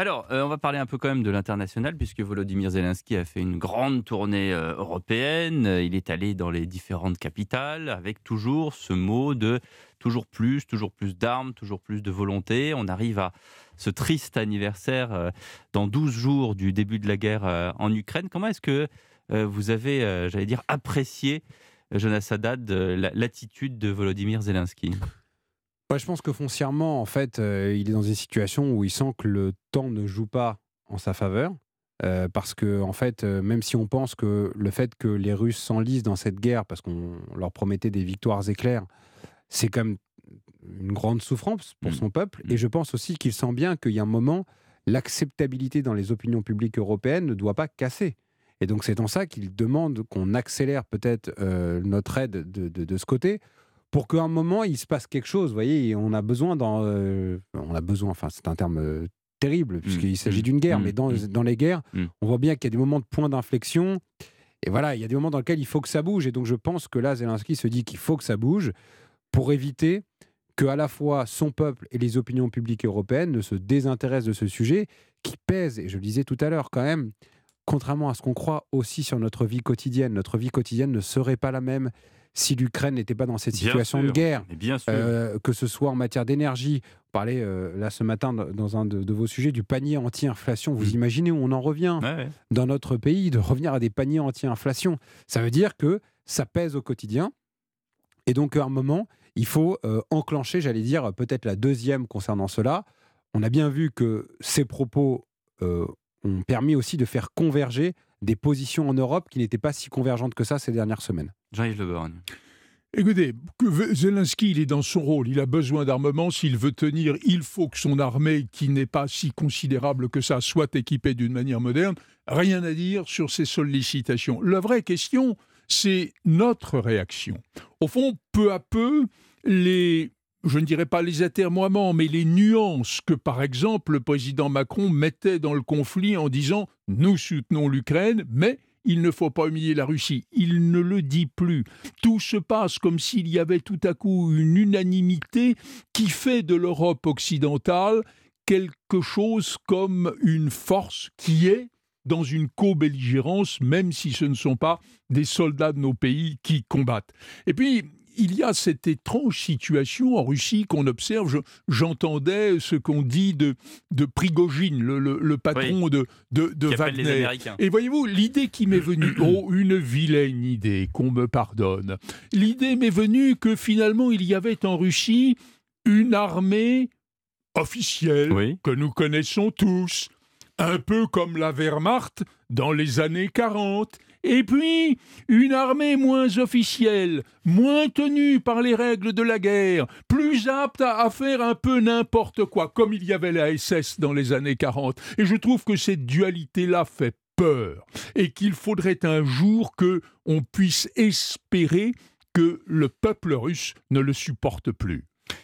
Alors, euh, on va parler un peu quand même de l'international, puisque Volodymyr Zelensky a fait une grande tournée euh, européenne. Il est allé dans les différentes capitales, avec toujours ce mot de toujours plus, toujours plus d'armes, toujours plus de volonté. On arrive à ce triste anniversaire euh, dans 12 jours du début de la guerre en Ukraine. Comment est-ce que vous avez, j'allais dire, apprécié, Jonas Haddad, l'attitude de Volodymyr Zelensky? Je pense que foncièrement, en fait, euh, il est dans une situation où il sent que le temps ne joue pas en sa faveur. Euh, parce que, en fait, euh, même si on pense que le fait que les Russes s'enlisent dans cette guerre, parce qu'on leur promettait des victoires éclairs, c'est comme une grande souffrance pour mm. son peuple. Mm. Et je pense aussi qu'il sent bien qu'il y a un moment, l'acceptabilité dans les opinions publiques européennes ne doit pas casser. Et donc c'est en ça qu'il demande qu'on accélère peut-être notre aide de, de, ce côté pour qu'à un moment il se passe quelque chose. Vous voyez, on a besoin dans, euh, on a besoin. Enfin, c'est un terme euh, terrible mmh. puisqu'il s'agit mmh. d'une guerre, mais dans, dans les guerres, on voit bien qu'il y a des moments de point d'inflexion. Et voilà, il y a des moments dans lesquels il faut que ça bouge. Et donc je pense que là, Zelensky se dit qu'il faut que ça bouge pour éviter que à la fois son peuple et les opinions publiques européennes ne se désintéressent de ce sujet qui pèse, et je le disais tout à l'heure quand même, contrairement à ce qu'on croit aussi sur notre vie quotidienne. Notre vie quotidienne ne serait pas la même si l'Ukraine n'était pas dans cette situation de guerre, euh, que ce soit en matière d'énergie. Vous parlez euh, là ce matin dans un de, vos sujets du panier anti-inflation. Vous mm. imaginez où on en revient dans notre pays de revenir à des paniers anti-inflation. Ça veut dire que ça pèse au quotidien. Et donc à un moment, il faut euh, enclencher, j'allais dire, peut-être la deuxième concernant cela. On a bien vu que ces propos ont permis aussi de faire converger des positions en Europe qui n'étaient pas si convergentes que ça ces dernières semaines. Jean-Yves Le Borgne. Écoutez, Zelensky, il est dans son rôle, il a besoin d'armement, s'il veut tenir, il faut que son armée, qui n'est pas si considérable que ça, soit équipée d'une manière moderne. Rien à dire sur ces sollicitations. La vraie question, c'est notre réaction. Au fond, peu à peu, les je ne dirais pas les atermoiements, mais les nuances que, par exemple, le président Macron mettait dans le conflit en disant nous soutenons l'Ukraine, mais il ne faut pas humilier la Russie. Il ne le dit plus. Tout se passe comme s'il y avait tout à coup une unanimité qui fait de l'Europe occidentale quelque chose comme une force qui est dans une co-belligérance, même si ce ne sont pas des soldats de nos pays qui combattent. Et puis, il y a cette étrange situation en Russie qu'on observe. J'entendais ce qu'on dit de, de Prigogine, le, patron de, de, Wagner. Et voyez-vous, l'idée qui m'est venue, oh, une vilaine idée, qu'on me pardonne. L'idée m'est venue que finalement, il y avait en Russie une armée officielle que nous connaissons tous, un peu comme la Wehrmacht dans les années 40 et puis, une armée moins officielle, moins tenue par les règles de la guerre, plus apte à, faire un peu n'importe quoi, comme il y avait la SS dans les années 40. Et je trouve que cette dualité-là fait peur et qu'il faudrait un jour que on puisse espérer que le peuple russe ne le supporte plus.